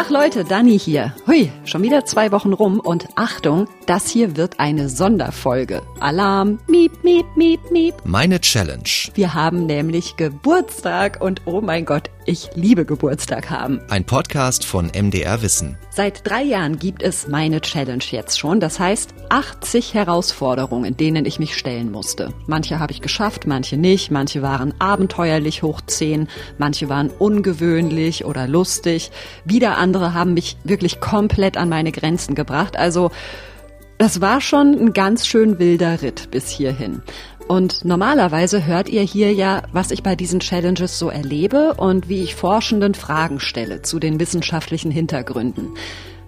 Tag Leute, Dani hier. Hui, schon wieder zwei Wochen rum und Achtung, das hier wird eine Sonderfolge. Alarm, miep, miep, miep, miep. Meine Challenge. Wir haben nämlich Geburtstag und oh mein Gott, ich liebe Geburtstag haben. Ein Podcast von MDR Wissen. Seit drei Jahren gibt es meine Challenge jetzt schon. Das heißt 80 Herausforderungen, denen ich mich stellen musste. Manche habe ich geschafft, manche nicht. Manche waren abenteuerlich hoch 10, manche waren ungewöhnlich oder lustig. Wieder andere haben mich wirklich komplett an meine Grenzen gebracht. Also das war schon ein ganz schön wilder Ritt bis hierhin. Und normalerweise hört ihr hier ja, was ich bei diesen Challenges so erlebe und wie ich Forschenden Fragen stelle zu den wissenschaftlichen Hintergründen.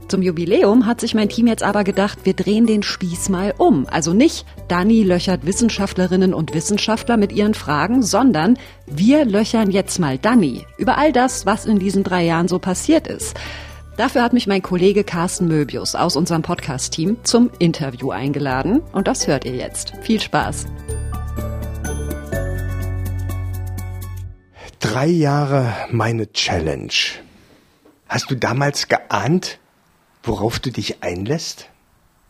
Zum Jubiläum hat sich mein Team jetzt aber gedacht, wir drehen den Spieß mal um. Also nicht Dani löchert Wissenschaftlerinnen und Wissenschaftler mit ihren Fragen, sondern wir löchern jetzt mal Dani über all das, was in diesen drei Jahren so passiert ist. Dafür hat mich mein Kollege Carsten Möbius aus unserem Podcast-Team zum Interview eingeladen und das hört ihr jetzt. Viel Spaß! Drei Jahre meine Challenge. Hast du damals geahnt, worauf du dich einlässt?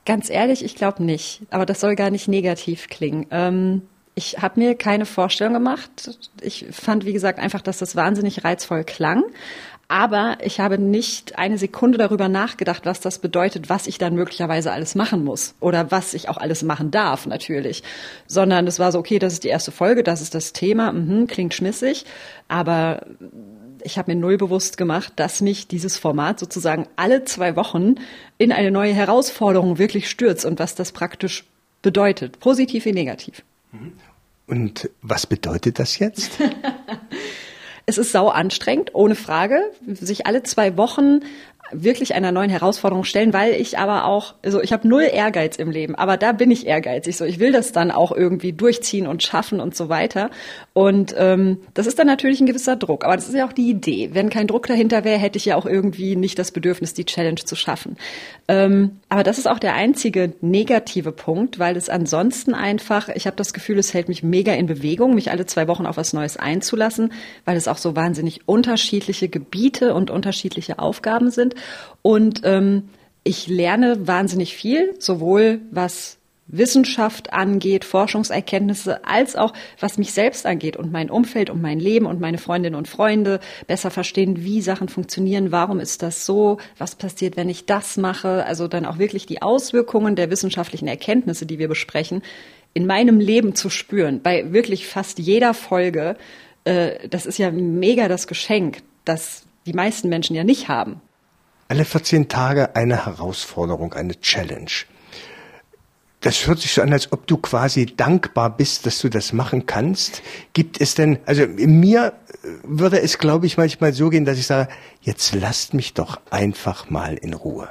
Ganz ehrlich, ich glaube nicht. Aber das soll gar nicht negativ klingen. Ähm, ich habe mir keine Vorstellung gemacht. Ich fand, wie gesagt, einfach, dass das wahnsinnig reizvoll klang. Aber ich habe nicht eine Sekunde darüber nachgedacht, was das bedeutet, was ich dann möglicherweise alles machen muss oder was ich auch alles machen darf, natürlich. Sondern es war so, okay, das ist die erste Folge, das ist das Thema, mhm, klingt schmissig, aber ich habe mir null bewusst gemacht, dass mich dieses Format sozusagen alle zwei Wochen in eine neue Herausforderung wirklich stürzt und was das praktisch bedeutet, positiv wie negativ. Und was bedeutet das jetzt? Es ist sau anstrengend, ohne Frage, sich alle zwei Wochen wirklich einer neuen Herausforderung stellen, weil ich aber auch, also ich habe null Ehrgeiz im Leben, aber da bin ich ehrgeizig. So, ich will das dann auch irgendwie durchziehen und schaffen und so weiter. Und ähm, das ist dann natürlich ein gewisser Druck, aber das ist ja auch die Idee. Wenn kein Druck dahinter wäre, hätte ich ja auch irgendwie nicht das Bedürfnis, die Challenge zu schaffen. Ähm, aber das ist auch der einzige negative Punkt, weil es ansonsten einfach, ich habe das Gefühl, es hält mich mega in Bewegung, mich alle zwei Wochen auf was Neues einzulassen, weil es auch so wahnsinnig unterschiedliche Gebiete und unterschiedliche Aufgaben sind. Und ähm, ich lerne wahnsinnig viel, sowohl was Wissenschaft angeht, Forschungserkenntnisse, als auch was mich selbst angeht und mein Umfeld und mein Leben und meine Freundinnen und Freunde besser verstehen, wie Sachen funktionieren, warum ist das so, was passiert, wenn ich das mache, also dann auch wirklich die Auswirkungen der wissenschaftlichen Erkenntnisse, die wir besprechen, in meinem Leben zu spüren, bei wirklich fast jeder Folge. Äh, das ist ja mega das Geschenk, das die meisten Menschen ja nicht haben. Alle 14 Tage eine Herausforderung, eine Challenge. Das hört sich so an, als ob du quasi dankbar bist, dass du das machen kannst. Gibt es denn, also mir würde es, glaube ich, manchmal so gehen, dass ich sage, jetzt lasst mich doch einfach mal in Ruhe.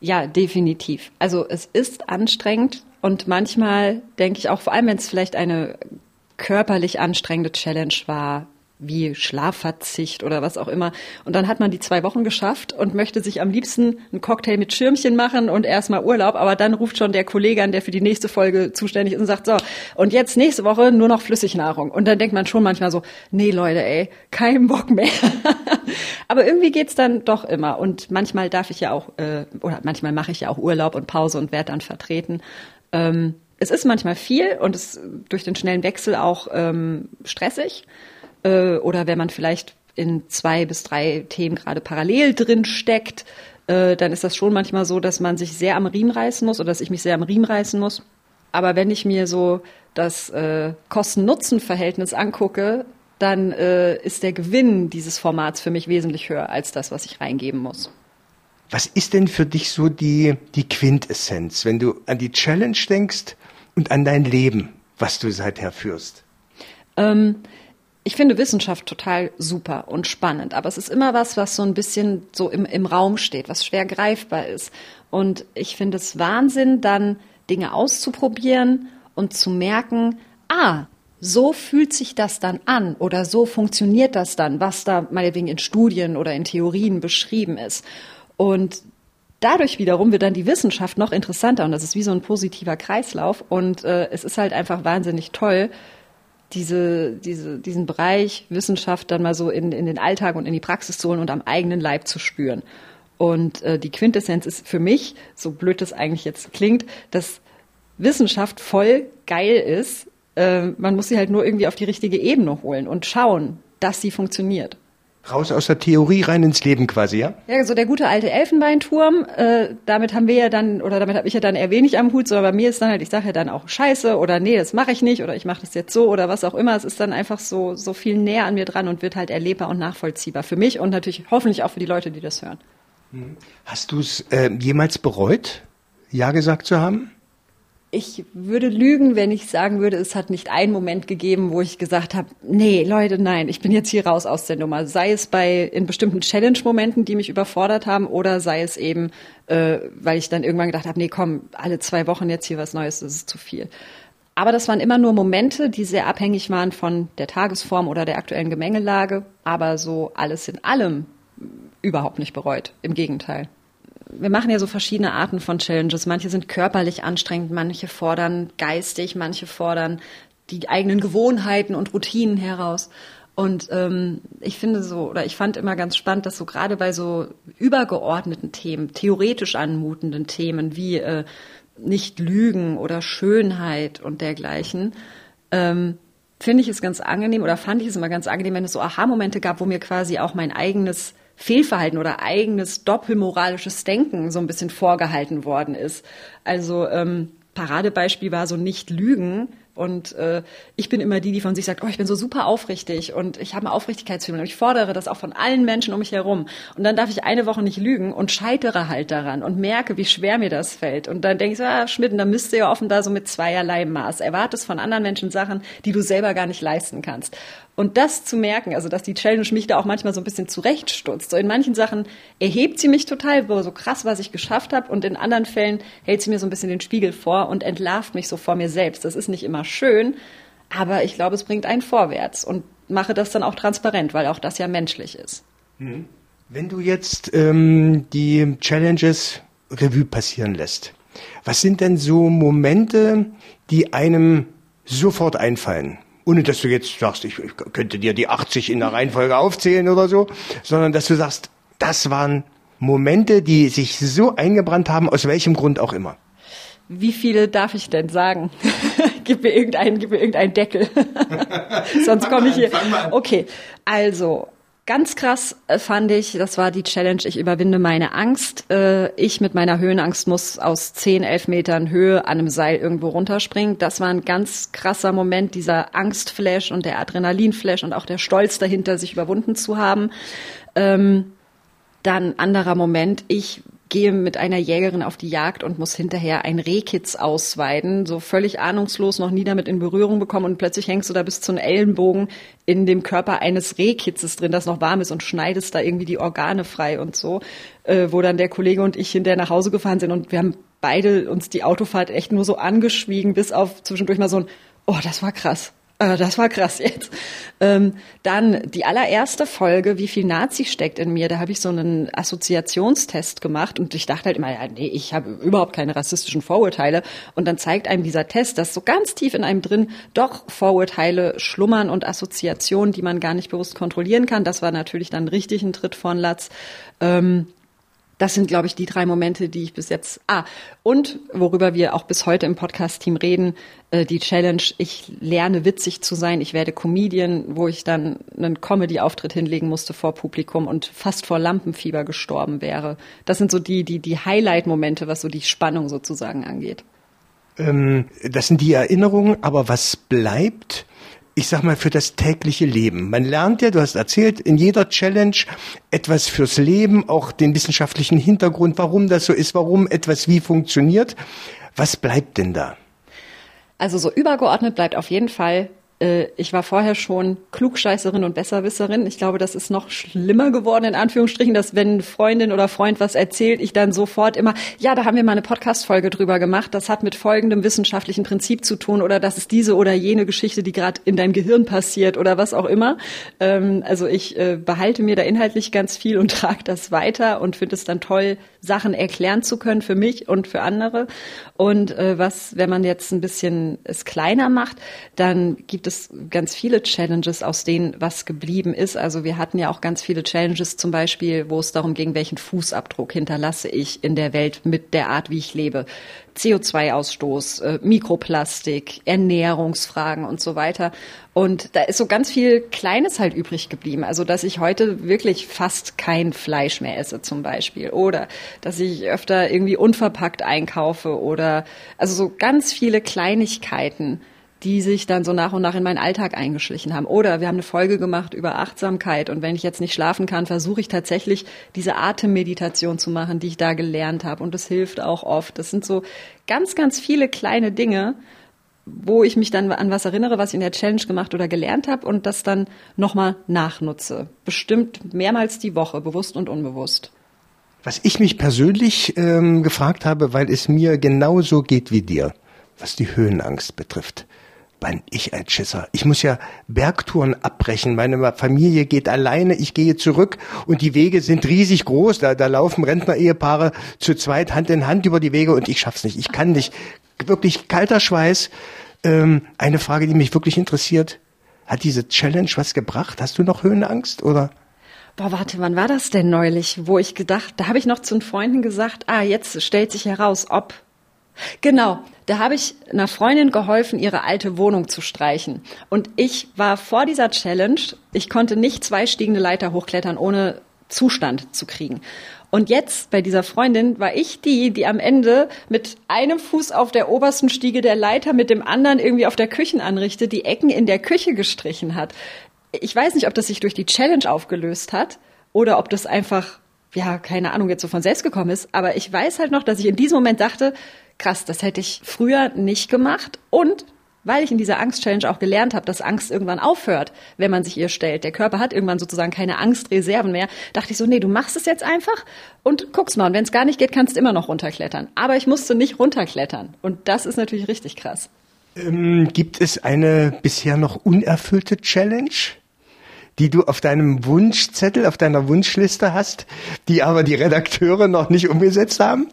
Ja, definitiv. Also es ist anstrengend und manchmal denke ich auch, vor allem wenn es vielleicht eine körperlich anstrengende Challenge war, wie Schlafverzicht oder was auch immer. Und dann hat man die zwei Wochen geschafft und möchte sich am liebsten einen Cocktail mit Schirmchen machen und erstmal Urlaub. Aber dann ruft schon der Kollege an, der für die nächste Folge zuständig ist und sagt, so, und jetzt nächste Woche nur noch Flüssignahrung. Und dann denkt man schon manchmal so, nee Leute, ey, kein Bock mehr. Aber irgendwie geht's dann doch immer. Und manchmal darf ich ja auch, äh, oder manchmal mache ich ja auch Urlaub und Pause und werde dann vertreten. Ähm, es ist manchmal viel und es durch den schnellen Wechsel auch ähm, stressig äh, oder wenn man vielleicht in zwei bis drei Themen gerade parallel drin steckt, äh, dann ist das schon manchmal so, dass man sich sehr am Riemen reißen muss oder dass ich mich sehr am Riemen reißen muss. Aber wenn ich mir so das äh, Kosten-Nutzen-Verhältnis angucke, dann äh, ist der Gewinn dieses Formats für mich wesentlich höher als das, was ich reingeben muss. Was ist denn für dich so die, die Quintessenz, wenn du an die Challenge denkst und an dein Leben, was du seither führst? Ähm, ich finde Wissenschaft total super und spannend, aber es ist immer was, was so ein bisschen so im, im Raum steht, was schwer greifbar ist. Und ich finde es Wahnsinn, dann Dinge auszuprobieren und zu merken, ah, so fühlt sich das dann an oder so funktioniert das dann, was da meinetwegen in Studien oder in Theorien beschrieben ist. Und dadurch wiederum wird dann die Wissenschaft noch interessanter und das ist wie so ein positiver Kreislauf und äh, es ist halt einfach wahnsinnig toll, diese, diese, diesen Bereich Wissenschaft dann mal so in, in den Alltag und in die Praxis zu holen und am eigenen Leib zu spüren. Und äh, die Quintessenz ist für mich, so blöd das eigentlich jetzt klingt, dass Wissenschaft voll geil ist. Äh, man muss sie halt nur irgendwie auf die richtige Ebene holen und schauen, dass sie funktioniert. Raus aus der Theorie rein ins Leben quasi, ja? Ja, so der gute alte Elfenbeinturm, äh, damit haben wir ja dann, oder damit habe ich ja dann eher wenig am Hut, sondern bei mir ist dann halt, ich sage ja dann auch Scheiße oder nee, das mache ich nicht oder ich mache das jetzt so oder was auch immer. Es ist dann einfach so, so viel näher an mir dran und wird halt erlebbar und nachvollziehbar für mich und natürlich hoffentlich auch für die Leute, die das hören. Hast du es äh, jemals bereut, Ja gesagt zu haben? Ich würde lügen, wenn ich sagen würde, es hat nicht einen Moment gegeben, wo ich gesagt habe, nee, Leute, nein, ich bin jetzt hier raus aus der Nummer. Sei es bei in bestimmten Challenge-Momenten, die mich überfordert haben, oder sei es eben, äh, weil ich dann irgendwann gedacht habe, nee, komm, alle zwei Wochen jetzt hier was Neues, das ist zu viel. Aber das waren immer nur Momente, die sehr abhängig waren von der Tagesform oder der aktuellen Gemengelage, aber so alles in allem überhaupt nicht bereut. Im Gegenteil wir machen ja so verschiedene Arten von Challenges. Manche sind körperlich anstrengend, manche fordern geistig, manche fordern die eigenen Gewohnheiten und Routinen heraus. Und ähm, ich finde so, oder ich fand immer ganz spannend, dass so gerade bei so übergeordneten Themen, theoretisch anmutenden Themen wie äh, nicht Lügen oder Schönheit und dergleichen, ähm, finde ich es ganz angenehm oder fand ich es immer ganz angenehm, wenn es so Aha-Momente gab, wo mir quasi auch mein eigenes Fehlverhalten oder eigenes doppelmoralisches Denken so ein bisschen vorgehalten worden ist. Also ähm, Paradebeispiel war so nicht lügen, und äh, ich bin immer die, die von sich sagt, oh, ich bin so super aufrichtig und ich habe einen Aufrichtigkeitsfilm und ich fordere das auch von allen Menschen um mich herum. Und dann darf ich eine Woche nicht lügen und scheitere halt daran und merke, wie schwer mir das fällt. Und dann denke ich so, ah, Schmidt, da müsst ihr ja offen da so mit zweierlei Maß. Erwartest von anderen Menschen Sachen, die du selber gar nicht leisten kannst. Und das zu merken, also dass die Challenge mich da auch manchmal so ein bisschen zurechtstutzt. So in manchen Sachen erhebt sie mich total, so krass, was ich geschafft habe, und in anderen Fällen hält sie mir so ein bisschen den Spiegel vor und entlarvt mich so vor mir selbst. Das ist nicht immer schön, aber ich glaube, es bringt einen vorwärts und mache das dann auch transparent, weil auch das ja menschlich ist. Mhm. Wenn du jetzt ähm, die Challenges Revue passieren lässt, was sind denn so Momente, die einem sofort einfallen? Ohne dass du jetzt sagst, ich, ich könnte dir die 80 in der Reihenfolge aufzählen oder so, sondern dass du sagst, das waren Momente, die sich so eingebrannt haben, aus welchem Grund auch immer. Wie viele darf ich denn sagen? gib mir irgendeinen, gib mir irgendeinen Deckel. Sonst komme ich hier. Okay, also Ganz krass äh, fand ich, das war die Challenge, ich überwinde meine Angst. Äh, ich mit meiner Höhenangst muss aus 10, 11 Metern Höhe an einem Seil irgendwo runterspringen. Das war ein ganz krasser Moment, dieser Angstflash und der Adrenalinflash und auch der Stolz dahinter, sich überwunden zu haben. Ähm, dann anderer Moment, ich gehe mit einer Jägerin auf die Jagd und muss hinterher ein Rehkitz ausweiden, so völlig ahnungslos, noch nie damit in Berührung bekommen und plötzlich hängst du da bis zu einem Ellenbogen in dem Körper eines Rehkitzes drin, das noch warm ist und schneidest da irgendwie die Organe frei und so, äh, wo dann der Kollege und ich hinterher nach Hause gefahren sind und wir haben beide uns die Autofahrt echt nur so angeschwiegen, bis auf zwischendurch mal so ein, oh, das war krass. Äh, das war krass jetzt. Ähm, dann die allererste Folge, wie viel Nazi steckt in mir, da habe ich so einen Assoziationstest gemacht und ich dachte halt immer, ja, nee, ich habe überhaupt keine rassistischen Vorurteile. Und dann zeigt einem dieser Test, dass so ganz tief in einem drin doch Vorurteile schlummern und Assoziationen, die man gar nicht bewusst kontrollieren kann. Das war natürlich dann richtig ein Tritt von Latz. Ähm, das sind, glaube ich, die drei Momente, die ich bis jetzt. Ah, und worüber wir auch bis heute im Podcast-Team reden, äh, die Challenge, ich lerne witzig zu sein, ich werde Comedian, wo ich dann einen Comedy-Auftritt hinlegen musste vor Publikum und fast vor Lampenfieber gestorben wäre. Das sind so die, die, die Highlight-Momente, was so die Spannung sozusagen angeht. Ähm, das sind die Erinnerungen, aber was bleibt? Ich sag mal, für das tägliche Leben. Man lernt ja, du hast erzählt, in jeder Challenge etwas fürs Leben, auch den wissenschaftlichen Hintergrund, warum das so ist, warum etwas wie funktioniert. Was bleibt denn da? Also so übergeordnet bleibt auf jeden Fall ich war vorher schon Klugscheißerin und Besserwisserin. Ich glaube, das ist noch schlimmer geworden, in Anführungsstrichen, dass wenn Freundin oder Freund was erzählt, ich dann sofort immer, ja, da haben wir mal eine Podcast-Folge drüber gemacht. Das hat mit folgendem wissenschaftlichen Prinzip zu tun oder das ist diese oder jene Geschichte, die gerade in deinem Gehirn passiert oder was auch immer. Ähm, also ich äh, behalte mir da inhaltlich ganz viel und trage das weiter und finde es dann toll, Sachen erklären zu können für mich und für andere. Und äh, was, wenn man jetzt ein bisschen es kleiner macht, dann gibt gibt es ganz viele Challenges, aus denen was geblieben ist. Also wir hatten ja auch ganz viele Challenges, zum Beispiel, wo es darum ging, welchen Fußabdruck hinterlasse ich in der Welt mit der Art, wie ich lebe. CO2-Ausstoß, äh, Mikroplastik, Ernährungsfragen und so weiter. Und da ist so ganz viel Kleines halt übrig geblieben. Also, dass ich heute wirklich fast kein Fleisch mehr esse zum Beispiel. Oder dass ich öfter irgendwie unverpackt einkaufe oder also so ganz viele Kleinigkeiten die sich dann so nach und nach in meinen Alltag eingeschlichen haben. Oder wir haben eine Folge gemacht über Achtsamkeit und wenn ich jetzt nicht schlafen kann, versuche ich tatsächlich diese Atemmeditation zu machen, die ich da gelernt habe und das hilft auch oft. Das sind so ganz, ganz viele kleine Dinge, wo ich mich dann an was erinnere, was ich in der Challenge gemacht oder gelernt habe und das dann nochmal nachnutze. Bestimmt mehrmals die Woche, bewusst und unbewusst. Was ich mich persönlich ähm, gefragt habe, weil es mir genauso geht wie dir, was die Höhenangst betrifft bin ich ein Schisser. Ich muss ja Bergtouren abbrechen. Meine Familie geht alleine, ich gehe zurück und die Wege sind riesig groß. Da, da laufen Rentner-Ehepaare zu zweit Hand in Hand über die Wege und ich schaff's nicht. Ich kann nicht. Wirklich kalter Schweiß. Ähm, eine Frage, die mich wirklich interessiert. Hat diese Challenge was gebracht? Hast du noch Höhenangst oder? Boah, warte, wann war das denn neulich, wo ich gedacht, da habe ich noch zu den Freunden gesagt, ah, jetzt stellt sich heraus, ob Genau, da habe ich einer Freundin geholfen, ihre alte Wohnung zu streichen. Und ich war vor dieser Challenge, ich konnte nicht zwei stiegende Leiter hochklettern, ohne Zustand zu kriegen. Und jetzt bei dieser Freundin war ich die, die am Ende mit einem Fuß auf der obersten Stiege der Leiter, mit dem anderen irgendwie auf der Küchenanrichte die Ecken in der Küche gestrichen hat. Ich weiß nicht, ob das sich durch die Challenge aufgelöst hat oder ob das einfach, ja, keine Ahnung, jetzt so von selbst gekommen ist. Aber ich weiß halt noch, dass ich in diesem Moment dachte, krass, das hätte ich früher nicht gemacht und weil ich in dieser Angst-Challenge auch gelernt habe, dass Angst irgendwann aufhört, wenn man sich ihr stellt. Der Körper hat irgendwann sozusagen keine Angstreserven mehr. Dachte ich so, nee, du machst es jetzt einfach und guckst mal. Und wenn es gar nicht geht, kannst du immer noch runterklettern. Aber ich musste nicht runterklettern. Und das ist natürlich richtig krass. Ähm, gibt es eine bisher noch unerfüllte Challenge? die du auf deinem Wunschzettel, auf deiner Wunschliste hast, die aber die Redakteure noch nicht umgesetzt haben?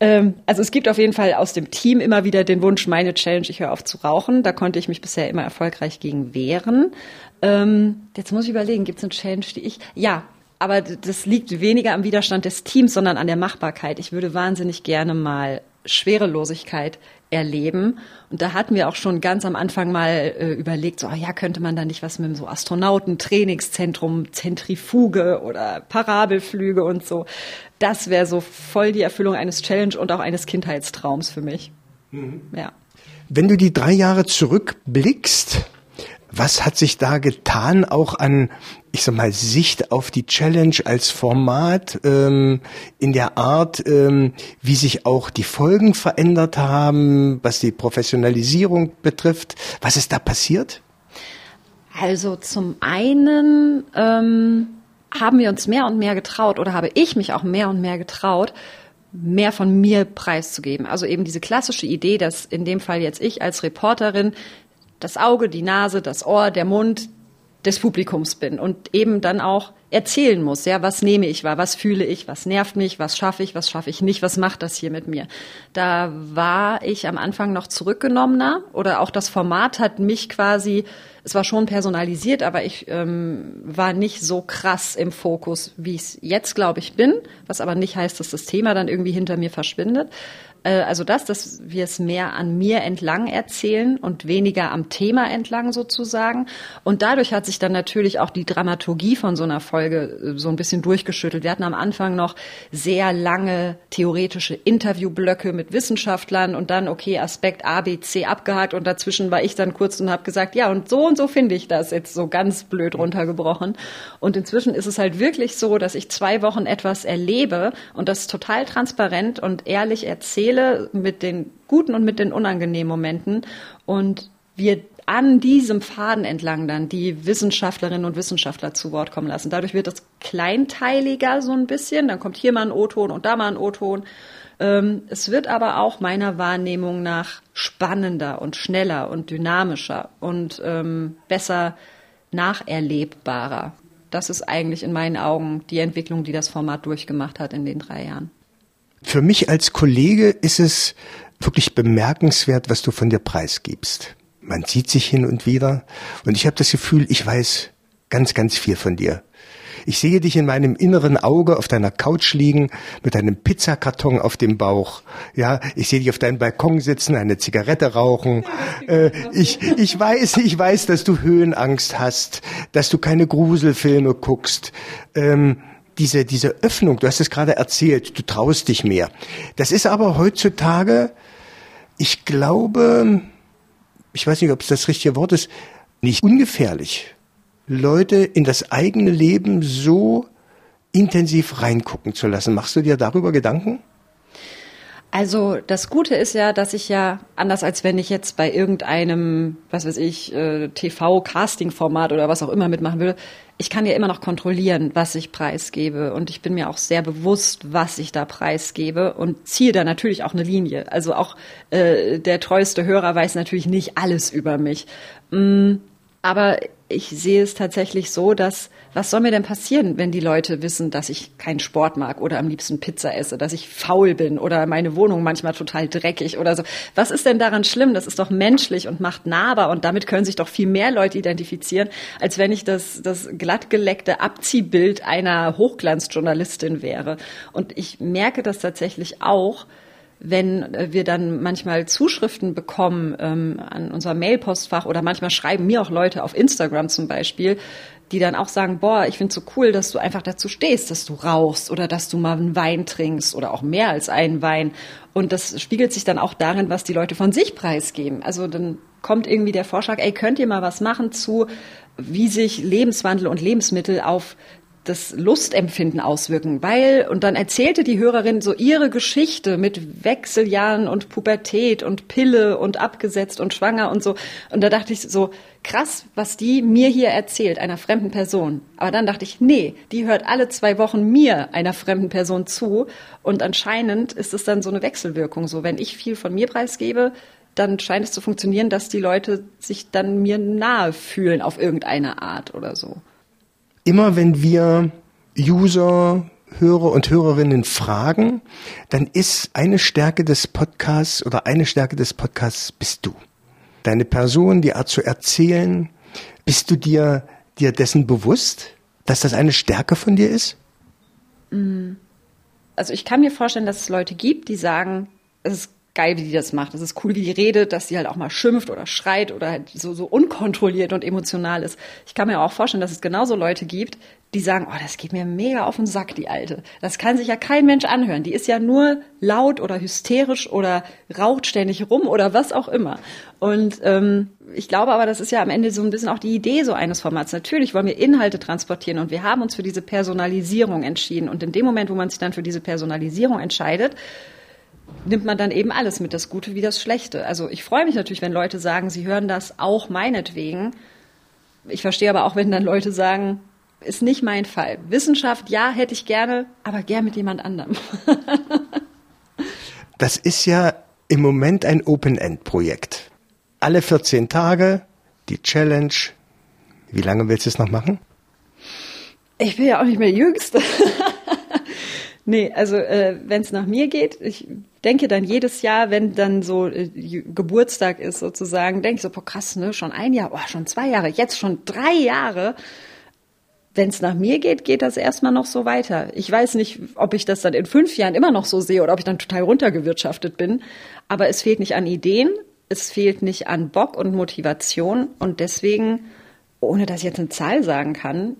Ähm, also es gibt auf jeden Fall aus dem Team immer wieder den Wunsch, meine Challenge, ich höre auf zu rauchen. Da konnte ich mich bisher immer erfolgreich gegen wehren. Ähm, jetzt muss ich überlegen, gibt es eine Challenge, die ich. Ja, aber das liegt weniger am Widerstand des Teams, sondern an der Machbarkeit. Ich würde wahnsinnig gerne mal Schwerelosigkeit erleben. Und da hatten wir auch schon ganz am Anfang mal äh, überlegt, so, oh ja, könnte man da nicht was mit so Astronautentrainingszentrum, Zentrifuge oder Parabelflüge und so. Das wäre so voll die Erfüllung eines Challenge und auch eines Kindheitstraums für mich. Mhm. Ja. Wenn du die drei Jahre zurückblickst, was hat sich da getan, auch an, ich sag mal, Sicht auf die Challenge als Format, ähm, in der Art, ähm, wie sich auch die Folgen verändert haben, was die Professionalisierung betrifft? Was ist da passiert? Also zum einen ähm, haben wir uns mehr und mehr getraut oder habe ich mich auch mehr und mehr getraut, mehr von mir preiszugeben. Also eben diese klassische Idee, dass in dem Fall jetzt ich als Reporterin das Auge, die Nase, das Ohr, der Mund des Publikums bin und eben dann auch erzählen muss, ja, was nehme ich wahr, was fühle ich, was nervt mich, was schaffe ich, was schaffe ich nicht, was macht das hier mit mir. Da war ich am Anfang noch zurückgenommener oder auch das Format hat mich quasi, es war schon personalisiert, aber ich ähm, war nicht so krass im Fokus, wie ich es jetzt, glaube ich, bin, was aber nicht heißt, dass das Thema dann irgendwie hinter mir verschwindet. Äh, also das, dass wir es mehr an mir entlang erzählen und weniger am Thema entlang sozusagen. Und dadurch hat sich dann natürlich auch die Dramaturgie von so einer Folge äh, so ein bisschen durchgeschüttelt. Wir hatten am Anfang noch sehr lange theoretische Interviewblöcke mit Wissenschaftlern und dann, okay, Aspekt A, B, C abgehakt und dazwischen war ich dann kurz und habe gesagt, ja, und so und so finde ich das jetzt so ganz blöd runtergebrochen. Und inzwischen ist es halt wirklich so, dass ich zwei Wochen etwas erlebe und das total transparent und ehrlich erzähle Seele mit den guten und mit den unangenehmen Momenten und wir an diesem Faden entlang dann die Wissenschaftlerinnen und Wissenschaftler zu Wort kommen lassen. Dadurch wird es kleinteiliger so ein bisschen. Dann kommt hier mal ein O-Ton und da mal ein O-Ton. Ähm, es wird aber auch meiner Wahrnehmung nach spannender und schneller und dynamischer und ähm, besser nacherlebbarer. Das ist eigentlich in meinen Augen die Entwicklung, die das Format durchgemacht hat in den drei Jahren. Für mich als Kollege ist es wirklich bemerkenswert, was du von dir preisgibst. man sieht sich hin und wieder und ich habe das Gefühl, ich weiß ganz, ganz viel von dir. Ich sehe dich in meinem inneren Auge auf deiner Couch liegen mit einem Pizzakarton auf dem Bauch. Ja, ich sehe dich auf deinem Balkon sitzen, eine Zigarette rauchen. Äh, ich, ich weiß, ich weiß, dass du Höhenangst hast, dass du keine Gruselfilme guckst. Ähm, diese, diese Öffnung, du hast es gerade erzählt, du traust dich mehr. Das ist aber heutzutage, ich glaube, ich weiß nicht, ob es das richtige Wort ist, nicht ungefährlich. Leute in das eigene Leben so intensiv reingucken zu lassen. Machst du dir darüber Gedanken? Also das Gute ist ja, dass ich ja, anders als wenn ich jetzt bei irgendeinem, was weiß ich, äh, TV-Casting-Format oder was auch immer mitmachen würde, ich kann ja immer noch kontrollieren, was ich preisgebe. Und ich bin mir auch sehr bewusst, was ich da preisgebe und ziehe da natürlich auch eine Linie. Also auch äh, der treueste Hörer weiß natürlich nicht alles über mich. Mm, aber ich sehe es tatsächlich so, dass was soll mir denn passieren, wenn die Leute wissen, dass ich keinen Sport mag oder am liebsten Pizza esse, dass ich faul bin oder meine Wohnung manchmal total dreckig oder so. Was ist denn daran schlimm? Das ist doch menschlich und macht nahbar und damit können sich doch viel mehr Leute identifizieren, als wenn ich das, das glattgeleckte Abziehbild einer Hochglanzjournalistin wäre. Und ich merke das tatsächlich auch, wenn wir dann manchmal Zuschriften bekommen ähm, an unser Mailpostfach oder manchmal schreiben mir auch Leute auf Instagram zum Beispiel, die dann auch sagen, boah, ich finde so cool, dass du einfach dazu stehst, dass du rauchst oder dass du mal einen Wein trinkst oder auch mehr als einen Wein. Und das spiegelt sich dann auch darin, was die Leute von sich preisgeben. Also dann kommt irgendwie der Vorschlag, ey, könnt ihr mal was machen zu, wie sich Lebenswandel und Lebensmittel auf das Lustempfinden auswirken, weil, und dann erzählte die Hörerin so ihre Geschichte mit Wechseljahren und Pubertät und Pille und abgesetzt und schwanger und so. Und da dachte ich so, krass, was die mir hier erzählt, einer fremden Person. Aber dann dachte ich, nee, die hört alle zwei Wochen mir, einer fremden Person zu. Und anscheinend ist es dann so eine Wechselwirkung. So, wenn ich viel von mir preisgebe, dann scheint es zu funktionieren, dass die Leute sich dann mir nahe fühlen auf irgendeine Art oder so immer wenn wir User, Hörer und Hörerinnen fragen, dann ist eine Stärke des Podcasts oder eine Stärke des Podcasts bist du. Deine Person, die Art zu erzählen, bist du dir, dir dessen bewusst, dass das eine Stärke von dir ist? Mm. Also ich kann mir vorstellen, dass es Leute gibt, die sagen, es ist geil, wie die das macht. Es ist cool, wie die redet, dass sie halt auch mal schimpft oder schreit oder halt so, so unkontrolliert und emotional ist. Ich kann mir auch vorstellen, dass es genauso Leute gibt, die sagen, oh, das geht mir mega auf den Sack, die Alte. Das kann sich ja kein Mensch anhören. Die ist ja nur laut oder hysterisch oder raucht ständig rum oder was auch immer. Und ähm, ich glaube aber, das ist ja am Ende so ein bisschen auch die Idee so eines Formats. Natürlich wollen wir Inhalte transportieren und wir haben uns für diese Personalisierung entschieden. Und in dem Moment, wo man sich dann für diese Personalisierung entscheidet, nimmt man dann eben alles mit, das Gute wie das Schlechte. Also ich freue mich natürlich, wenn Leute sagen, sie hören das auch meinetwegen. Ich verstehe aber auch, wenn dann Leute sagen, ist nicht mein Fall. Wissenschaft, ja, hätte ich gerne, aber gern mit jemand anderem. das ist ja im Moment ein Open-End-Projekt. Alle 14 Tage die Challenge. Wie lange willst du es noch machen? Ich bin ja auch nicht mehr Jüngste. Nee, also äh, wenn es nach mir geht, ich denke dann jedes Jahr, wenn dann so äh, Geburtstag ist sozusagen, denke ich so, boah krass, ne, schon ein Jahr, oh, schon zwei Jahre, jetzt schon drei Jahre. Wenn es nach mir geht, geht das erstmal noch so weiter. Ich weiß nicht, ob ich das dann in fünf Jahren immer noch so sehe oder ob ich dann total runtergewirtschaftet bin. Aber es fehlt nicht an Ideen, es fehlt nicht an Bock und Motivation. Und deswegen, ohne dass ich jetzt eine Zahl sagen kann,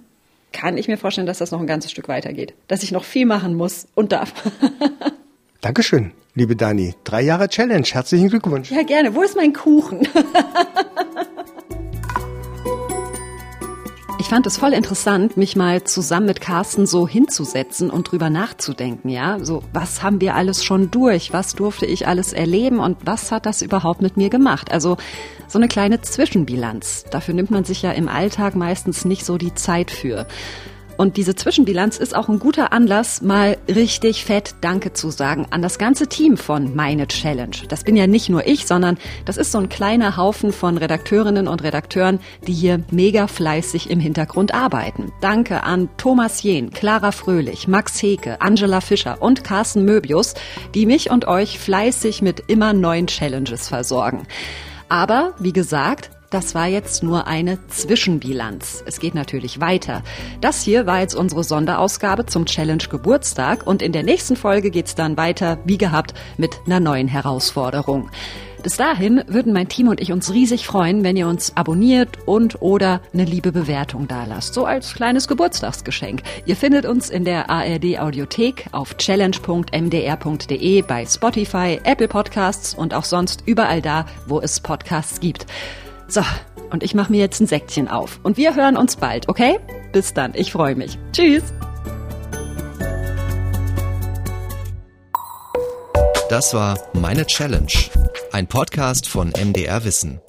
kann ich mir vorstellen, dass das noch ein ganzes Stück weitergeht. Dass ich noch viel machen muss und darf. Dankeschön, liebe Dani. Drei Jahre Challenge. Herzlichen Glückwunsch. Ja, gerne. Wo ist mein Kuchen? fand es voll interessant, mich mal zusammen mit Carsten so hinzusetzen und drüber nachzudenken, ja? So, was haben wir alles schon durch? Was durfte ich alles erleben und was hat das überhaupt mit mir gemacht? Also, so eine kleine Zwischenbilanz. Dafür nimmt man sich ja im Alltag meistens nicht so die Zeit für. Und diese Zwischenbilanz ist auch ein guter Anlass, mal richtig fett Danke zu sagen an das ganze Team von Meine Challenge. Das bin ja nicht nur ich, sondern das ist so ein kleiner Haufen von Redakteurinnen und Redakteuren, die hier mega fleißig im Hintergrund arbeiten. Danke an Thomas Jehn, Clara Fröhlich, Max Heke, Angela Fischer und Carsten Möbius, die mich und euch fleißig mit immer neuen Challenges versorgen. Aber wie gesagt, das war jetzt nur eine Zwischenbilanz. Es geht natürlich weiter. Das hier war jetzt unsere Sonderausgabe zum Challenge Geburtstag und in der nächsten Folge geht's dann weiter, wie gehabt, mit einer neuen Herausforderung. Bis dahin würden mein Team und ich uns riesig freuen, wenn ihr uns abonniert und oder eine liebe Bewertung dalasst. So als kleines Geburtstagsgeschenk. Ihr findet uns in der ARD Audiothek auf challenge.mdr.de bei Spotify, Apple Podcasts und auch sonst überall da, wo es Podcasts gibt. So, und ich mache mir jetzt ein Säckchen auf. Und wir hören uns bald, okay? Bis dann, ich freue mich. Tschüss. Das war Meine Challenge, ein Podcast von MDR Wissen.